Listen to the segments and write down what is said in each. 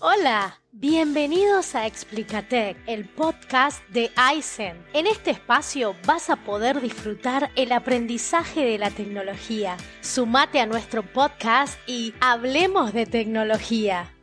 Hola, bienvenidos a Explicatec, el podcast de Aizen. En este espacio vas a poder disfrutar el aprendizaje de la tecnología. Sumate a nuestro podcast y hablemos de tecnología.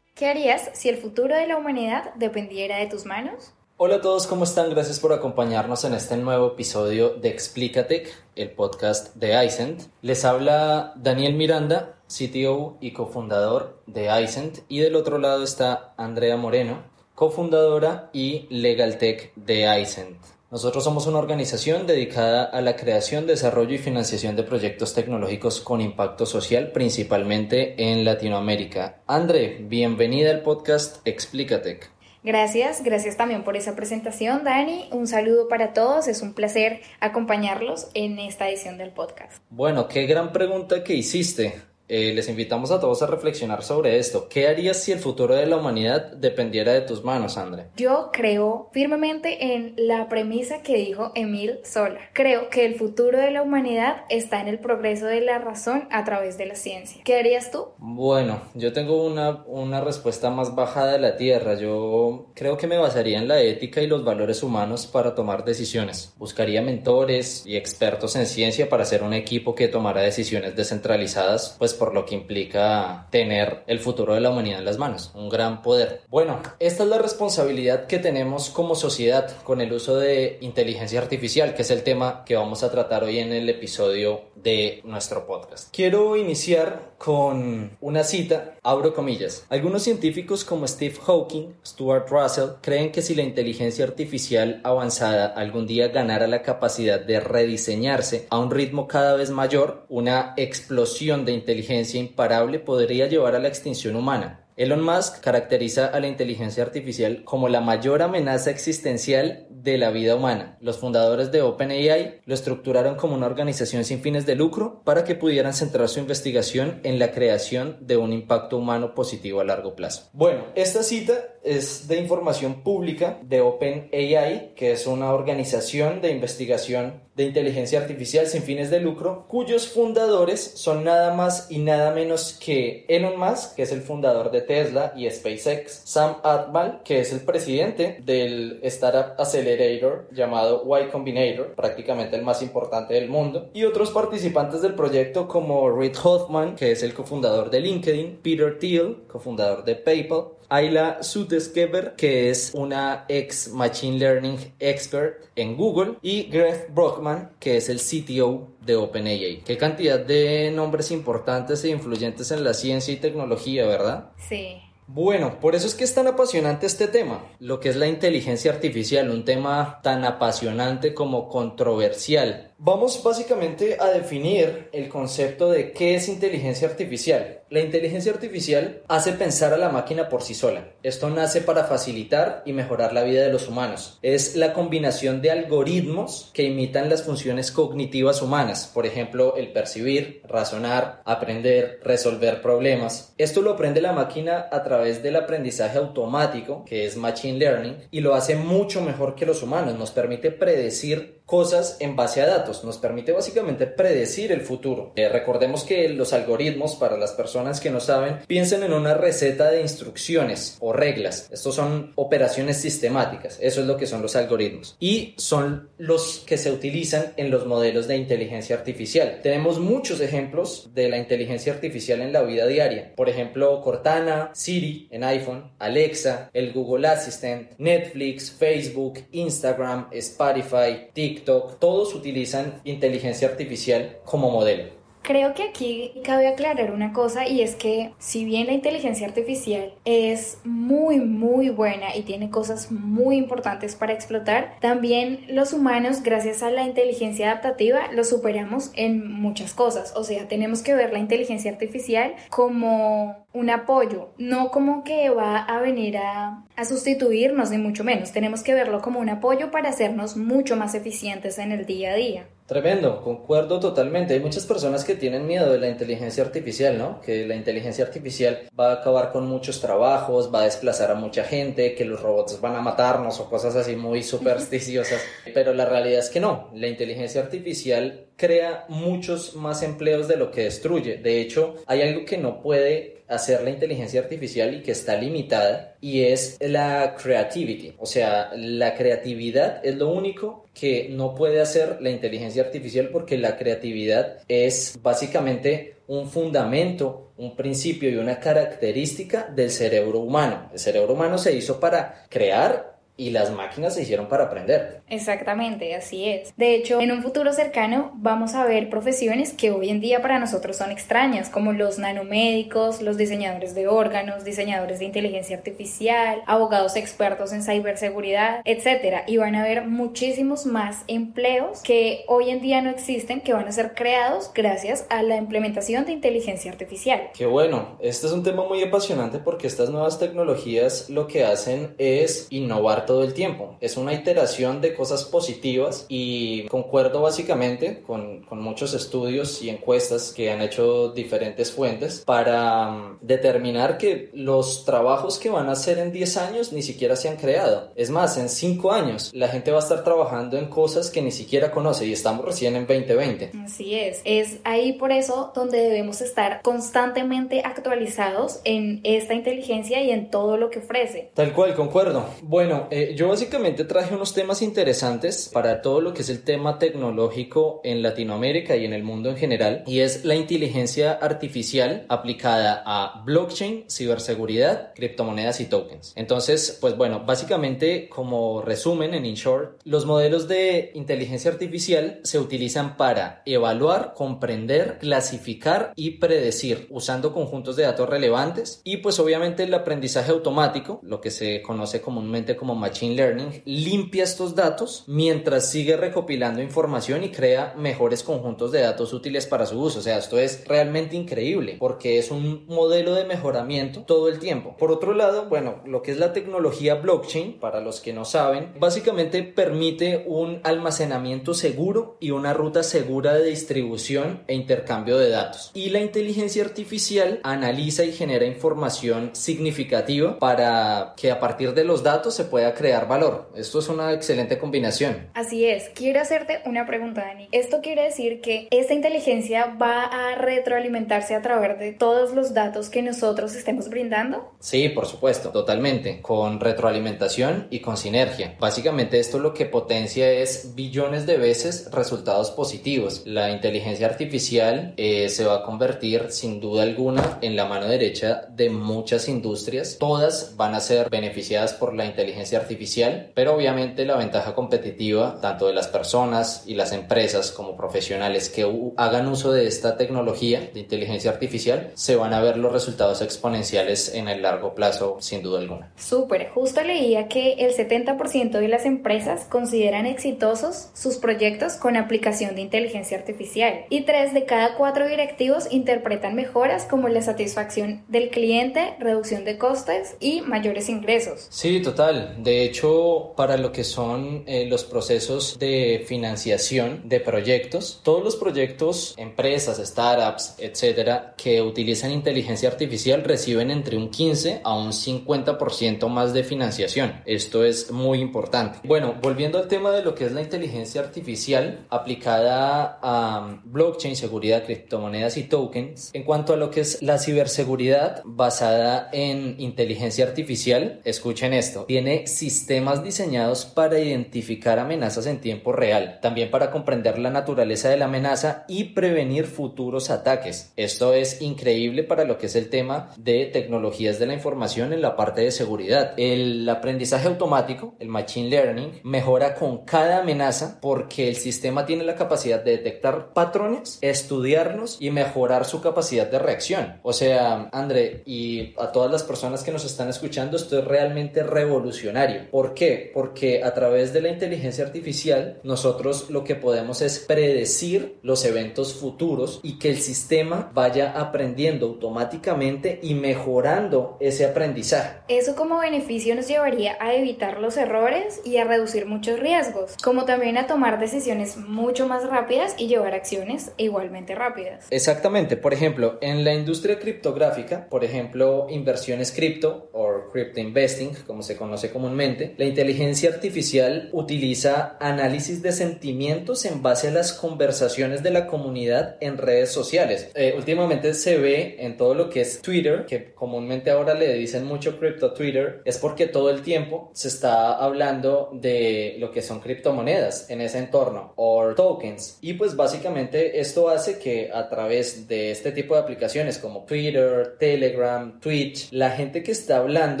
¿Qué harías si el futuro de la humanidad dependiera de tus manos? Hola a todos, ¿cómo están? Gracias por acompañarnos en este nuevo episodio de Explicatec, el podcast de Aicent. Les habla Daniel Miranda, CTO y cofundador de Aicent, y del otro lado está Andrea Moreno, cofundadora y LegalTech de Aicent. Nosotros somos una organización dedicada a la creación, desarrollo y financiación de proyectos tecnológicos con impacto social, principalmente en Latinoamérica. André, bienvenida al podcast Explicatec. Gracias, gracias también por esa presentación, Dani. Un saludo para todos, es un placer acompañarlos en esta edición del podcast. Bueno, qué gran pregunta que hiciste. Eh, les invitamos a todos a reflexionar sobre esto. ¿Qué harías si el futuro de la humanidad dependiera de tus manos, André? Yo creo firmemente en la premisa que dijo Emil Sola. Creo que el futuro de la humanidad está en el progreso de la razón a través de la ciencia. ¿Qué harías tú? Bueno, yo tengo una, una respuesta más bajada de la tierra. Yo creo que me basaría en la ética y los valores humanos para tomar decisiones. Buscaría mentores y expertos en ciencia para hacer un equipo que tomara decisiones descentralizadas, pues por lo que implica tener el futuro de la humanidad en las manos, un gran poder. Bueno, esta es la responsabilidad que tenemos como sociedad con el uso de inteligencia artificial, que es el tema que vamos a tratar hoy en el episodio de nuestro podcast. Quiero iniciar con una cita, abro comillas. Algunos científicos como Steve Hawking, Stuart Russell, creen que si la inteligencia artificial avanzada algún día ganara la capacidad de rediseñarse a un ritmo cada vez mayor, una explosión de inteligencia imparable podría llevar a la extinción humana. Elon Musk caracteriza a la inteligencia artificial como la mayor amenaza existencial de la vida humana. Los fundadores de OpenAI lo estructuraron como una organización sin fines de lucro para que pudieran centrar su investigación en la creación de un impacto humano positivo a largo plazo. Bueno, esta cita es de información pública de OpenAI, que es una organización de investigación de inteligencia artificial sin fines de lucro, cuyos fundadores son nada más y nada menos que Elon Musk, que es el fundador de Tesla y SpaceX, Sam Altman, que es el presidente del Startup Accelerator llamado Y Combinator, prácticamente el más importante del mundo, y otros participantes del proyecto como Reid Hoffman, que es el cofundador de LinkedIn, Peter Thiel, cofundador de PayPal, Ayla Suteskever, que es una ex Machine Learning expert en Google, y Greg Brockman, que es el CTO de OpenAI. Qué cantidad de nombres importantes e influyentes en la ciencia y tecnología, ¿verdad? Sí. Bueno, por eso es que es tan apasionante este tema, lo que es la inteligencia artificial, un tema tan apasionante como controversial. Vamos básicamente a definir el concepto de qué es inteligencia artificial. La inteligencia artificial hace pensar a la máquina por sí sola. Esto nace para facilitar y mejorar la vida de los humanos. Es la combinación de algoritmos que imitan las funciones cognitivas humanas, por ejemplo, el percibir, razonar, aprender, resolver problemas. Esto lo aprende la máquina a través del aprendizaje automático, que es Machine Learning, y lo hace mucho mejor que los humanos. Nos permite predecir cosas en base a datos. Nos permite básicamente predecir el futuro. Eh, recordemos que los algoritmos, para las personas que no saben, piensen en una receta de instrucciones o reglas. Estos son operaciones sistemáticas. Eso es lo que son los algoritmos. Y son los que se utilizan en los modelos de inteligencia artificial. Tenemos muchos ejemplos de la inteligencia artificial en la vida diaria. Por ejemplo, Cortana, Siri en iPhone, Alexa, el Google Assistant, Netflix, Facebook, Instagram, Spotify, TikTok todos utilizan inteligencia artificial como modelo. Creo que aquí cabe aclarar una cosa y es que si bien la inteligencia artificial es muy muy buena y tiene cosas muy importantes para explotar, también los humanos gracias a la inteligencia adaptativa lo superamos en muchas cosas. O sea, tenemos que ver la inteligencia artificial como un apoyo, no como que va a venir a, a, sustituirnos, ni mucho menos. Tenemos que verlo como un apoyo para hacernos mucho más eficientes en el día a día. Tremendo, concuerdo totalmente. Hay muchas personas que tienen miedo de la inteligencia artificial, ¿no? Que la inteligencia artificial va a acabar con muchos trabajos, va a desplazar a mucha gente, que los robots van a matarnos o cosas así muy supersticiosas. Pero la realidad es que no. La inteligencia artificial crea muchos más empleos de lo que destruye. De hecho, hay algo que no puede hacer la inteligencia artificial y que está limitada y es la creativity. O sea, la creatividad es lo único que no puede hacer la inteligencia artificial porque la creatividad es básicamente un fundamento, un principio y una característica del cerebro humano. El cerebro humano se hizo para crear y las máquinas se hicieron para aprender. Exactamente, así es. De hecho, en un futuro cercano vamos a ver profesiones que hoy en día para nosotros son extrañas, como los nanomédicos, los diseñadores de órganos, diseñadores de inteligencia artificial, abogados expertos en ciberseguridad, etc. Y van a haber muchísimos más empleos que hoy en día no existen, que van a ser creados gracias a la implementación de inteligencia artificial. Qué bueno, este es un tema muy apasionante porque estas nuevas tecnologías lo que hacen es innovar todo el tiempo. Es una iteración de cosas positivas y concuerdo básicamente con, con muchos estudios y encuestas que han hecho diferentes fuentes para um, determinar que los trabajos que van a hacer en 10 años ni siquiera se han creado. Es más, en 5 años la gente va a estar trabajando en cosas que ni siquiera conoce y estamos recién en 2020. Así es. Es ahí por eso donde debemos estar constantemente actualizados en esta inteligencia y en todo lo que ofrece. Tal cual, concuerdo. Bueno, eh, yo básicamente traje unos temas interesantes para todo lo que es el tema tecnológico en Latinoamérica y en el mundo en general, y es la inteligencia artificial aplicada a blockchain, ciberseguridad, criptomonedas y tokens. Entonces, pues bueno, básicamente como resumen en InShort, los modelos de inteligencia artificial se utilizan para evaluar, comprender, clasificar y predecir usando conjuntos de datos relevantes y pues obviamente el aprendizaje automático, lo que se conoce comúnmente como Machine Learning limpia estos datos mientras sigue recopilando información y crea mejores conjuntos de datos útiles para su uso. O sea, esto es realmente increíble porque es un modelo de mejoramiento todo el tiempo. Por otro lado, bueno, lo que es la tecnología blockchain, para los que no saben, básicamente permite un almacenamiento seguro y una ruta segura de distribución e intercambio de datos. Y la inteligencia artificial analiza y genera información significativa para que a partir de los datos se pueda crear valor. Esto es una excelente combinación. Así es. Quiero hacerte una pregunta, Dani. ¿Esto quiere decir que esta inteligencia va a retroalimentarse a través de todos los datos que nosotros estemos brindando? Sí, por supuesto, totalmente. Con retroalimentación y con sinergia. Básicamente esto lo que potencia es billones de veces resultados positivos. La inteligencia artificial eh, se va a convertir sin duda alguna en la mano derecha de muchas industrias. Todas van a ser beneficiadas por la inteligencia artificial, pero obviamente la ventaja competitiva tanto de las personas y las empresas como profesionales que hagan uso de esta tecnología de inteligencia artificial se van a ver los resultados exponenciales en el largo plazo sin duda alguna. Súper, justo leía que el 70% de las empresas consideran exitosos sus proyectos con aplicación de inteligencia artificial y 3 de cada 4 directivos interpretan mejoras como la satisfacción del cliente, reducción de costes y mayores ingresos. Sí, total. De hecho, para lo que son eh, los procesos de financiación de proyectos, todos los proyectos, empresas, startups, etcétera, que utilizan inteligencia artificial reciben entre un 15 a un 50% más de financiación. Esto es muy importante. Bueno, volviendo al tema de lo que es la inteligencia artificial aplicada a um, blockchain, seguridad, criptomonedas y tokens, en cuanto a lo que es la ciberseguridad basada en inteligencia artificial, escuchen esto, tiene sistemas diseñados para identificar amenazas en tiempo real, también para comprender la naturaleza de la amenaza y prevenir futuros ataques. Esto es increíble para lo que es el tema de tecnologías de la información en la parte de seguridad. El aprendizaje automático, el machine learning, mejora con cada amenaza porque el sistema tiene la capacidad de detectar patrones, estudiarlos y mejorar su capacidad de reacción. O sea, André, y a todas las personas que nos están escuchando, esto es realmente revolucionario. ¿Por qué? Porque a través de la inteligencia artificial, nosotros lo que podemos es predecir los eventos futuros y que el sistema vaya aprendiendo automáticamente y mejorando ese aprendizaje. Eso como beneficio nos llevaría a evitar los errores y a reducir muchos riesgos, como también a tomar decisiones mucho más rápidas y llevar acciones igualmente rápidas. Exactamente, por ejemplo, en la industria criptográfica, por ejemplo, inversiones cripto o crypto investing, como se conoce comúnmente, la inteligencia artificial utiliza análisis de sentimientos en base a las conversaciones de la comunidad en redes sociales. Eh, últimamente se ve en todo lo que es Twitter, que comúnmente ahora le dicen mucho crypto Twitter, es porque todo el tiempo se está hablando de lo que son criptomonedas en ese entorno o tokens. Y pues básicamente esto hace que a través de este tipo de aplicaciones como Twitter, Telegram, Twitch, la gente que está hablando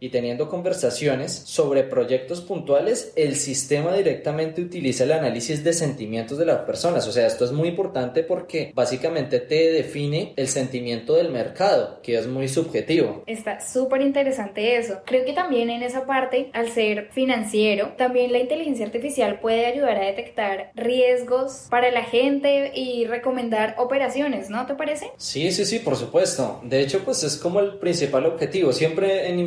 y teniendo conversaciones sobre proyectos puntuales, el sistema directamente utiliza el análisis de sentimientos de las personas. O sea, esto es muy importante porque básicamente te define el sentimiento del mercado, que es muy subjetivo. Está súper interesante eso. Creo que también en esa parte, al ser financiero, también la inteligencia artificial puede ayudar a detectar riesgos para la gente y recomendar operaciones, ¿no te parece? Sí, sí, sí, por supuesto. De hecho, pues es como el principal objetivo. Siempre en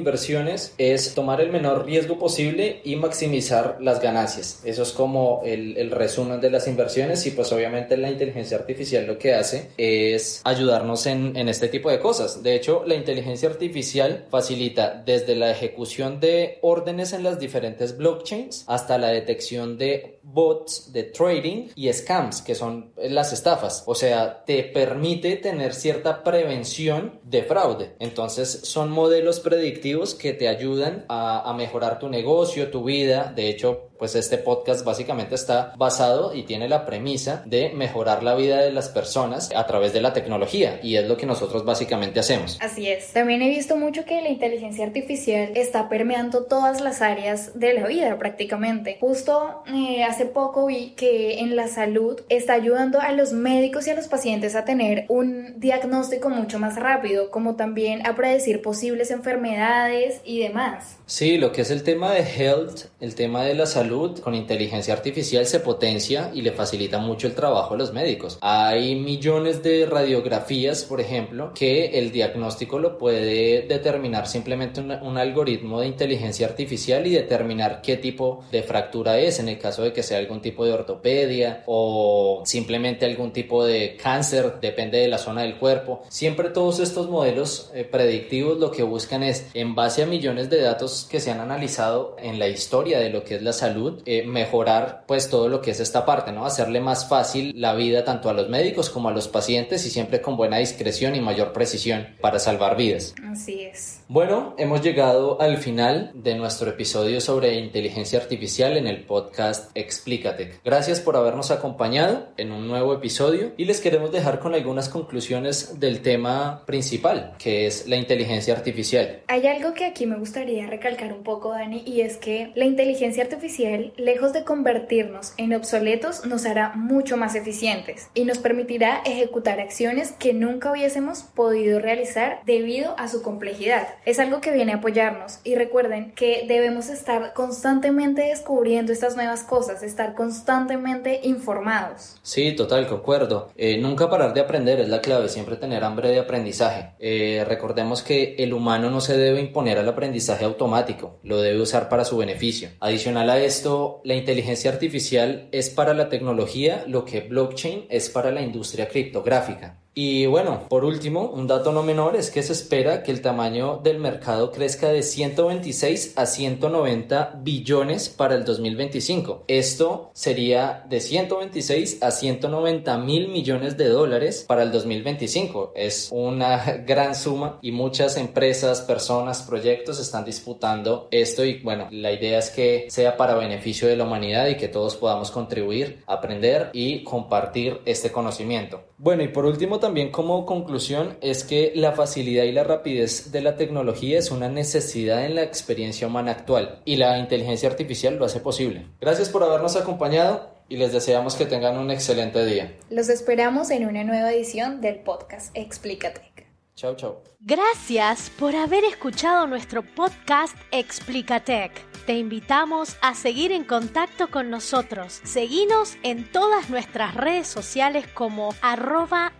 es tomar el menor riesgo posible y maximizar las ganancias. Eso es como el, resumen de las inversiones y pues obviamente la inteligencia artificial lo que hace es ayudarnos en este tipo de cosas. De hecho, la inteligencia artificial facilita desde la ejecución de órdenes en las diferentes blockchains hasta la detección de bots de trading y scams, que son las estafas. O sea, te permite tener cierta prevención de fraude. Entonces, son modelos predictivos que te ayudan a, a mejorar tu negocio, tu vida. De hecho, pues este podcast básicamente está basado y tiene la premisa de mejorar la vida de las personas a través de la tecnología y es lo que nosotros básicamente hacemos. Así es. También he visto mucho que la inteligencia artificial está permeando todas las áreas de la vida prácticamente. Justo eh, hace poco vi que en la salud está ayudando a los médicos y a los pacientes a tener un diagnóstico mucho más rápido, como también a predecir posibles enfermedades y demás. Sí, lo que es el tema de health, el tema de la salud, con inteligencia artificial se potencia y le facilita mucho el trabajo a los médicos. Hay millones de radiografías, por ejemplo, que el diagnóstico lo puede determinar simplemente un, algoritmo de inteligencia artificial y determinar qué tipo de fractura es, en el caso de que sea algún tipo de ortopedia o simplemente algún tipo de cáncer, depende de la zona del cuerpo. Siempre todos estos modelos eh, predictivos lo que buscan es, en base a millones de datos que se han analizado en la historia de lo que es la salud, eh, mejorar pues todo lo que es esta parte, ¿no? Hacerle más fácil la vida tanto a los médicos como a los pacientes y siempre con buena discreción y mayor precisión para salvar vidas. Así es. Bueno, hemos llegado al final de nuestro episodio sobre inteligencia artificial en el podcast Explícate. Gracias por habernos acompañado en un nuevo episodio y les queremos dejar con algunas conclusiones del tema principal, que es la inteligencia artificial. Hay algo que aquí me gustaría recalcar un poco, Dani, y es que la inteligencia artificial, lejos de convertirnos en obsoletos, nos hará mucho más eficientes y nos permitirá ejecutar acciones que nunca hubiésemos podido realizar debido a su complejidad es algo que viene a apoyarnos y recuerden que debemos estar constantemente descubriendo estas nuevas cosas, estar constantemente informados. Sí, total, concuerdo. Eh, nunca parar de aprender es la clave, siempre tener hambre de aprendizaje. Eh, recordemos que el humano no se debe imponer al aprendizaje automático, lo debe usar para su beneficio. Adicional a esto, la inteligencia artificial es para la tecnología lo que blockchain es para la industria criptográfica. Y bueno, por último, un dato no menor es que se espera que el tamaño del mercado crezca de 126 a 190 billones para el 2025. Esto sería de 126 a 190 mil millones de dólares para el 2025. Es una gran suma y muchas empresas, personas, proyectos están disputando esto y bueno, la idea es que sea para beneficio de la humanidad y que todos podamos contribuir, aprender y compartir este conocimiento. Bueno, y por último también como conclusión es que la facilidad y la rapidez de la tecnología es una necesidad en la experiencia humana actual y la inteligencia artificial lo hace posible. Gracias por habernos acompañado y les deseamos que tengan un excelente día. Los esperamos en una nueva edición del podcast Explícate. Chao, chao. Gracias por haber escuchado nuestro podcast Explicatec. Te invitamos a seguir en contacto con nosotros. Seguinos en todas nuestras redes sociales como arroba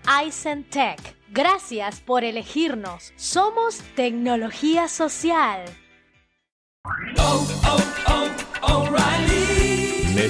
Gracias por elegirnos. Somos Tecnología Social. Oh, oh, oh,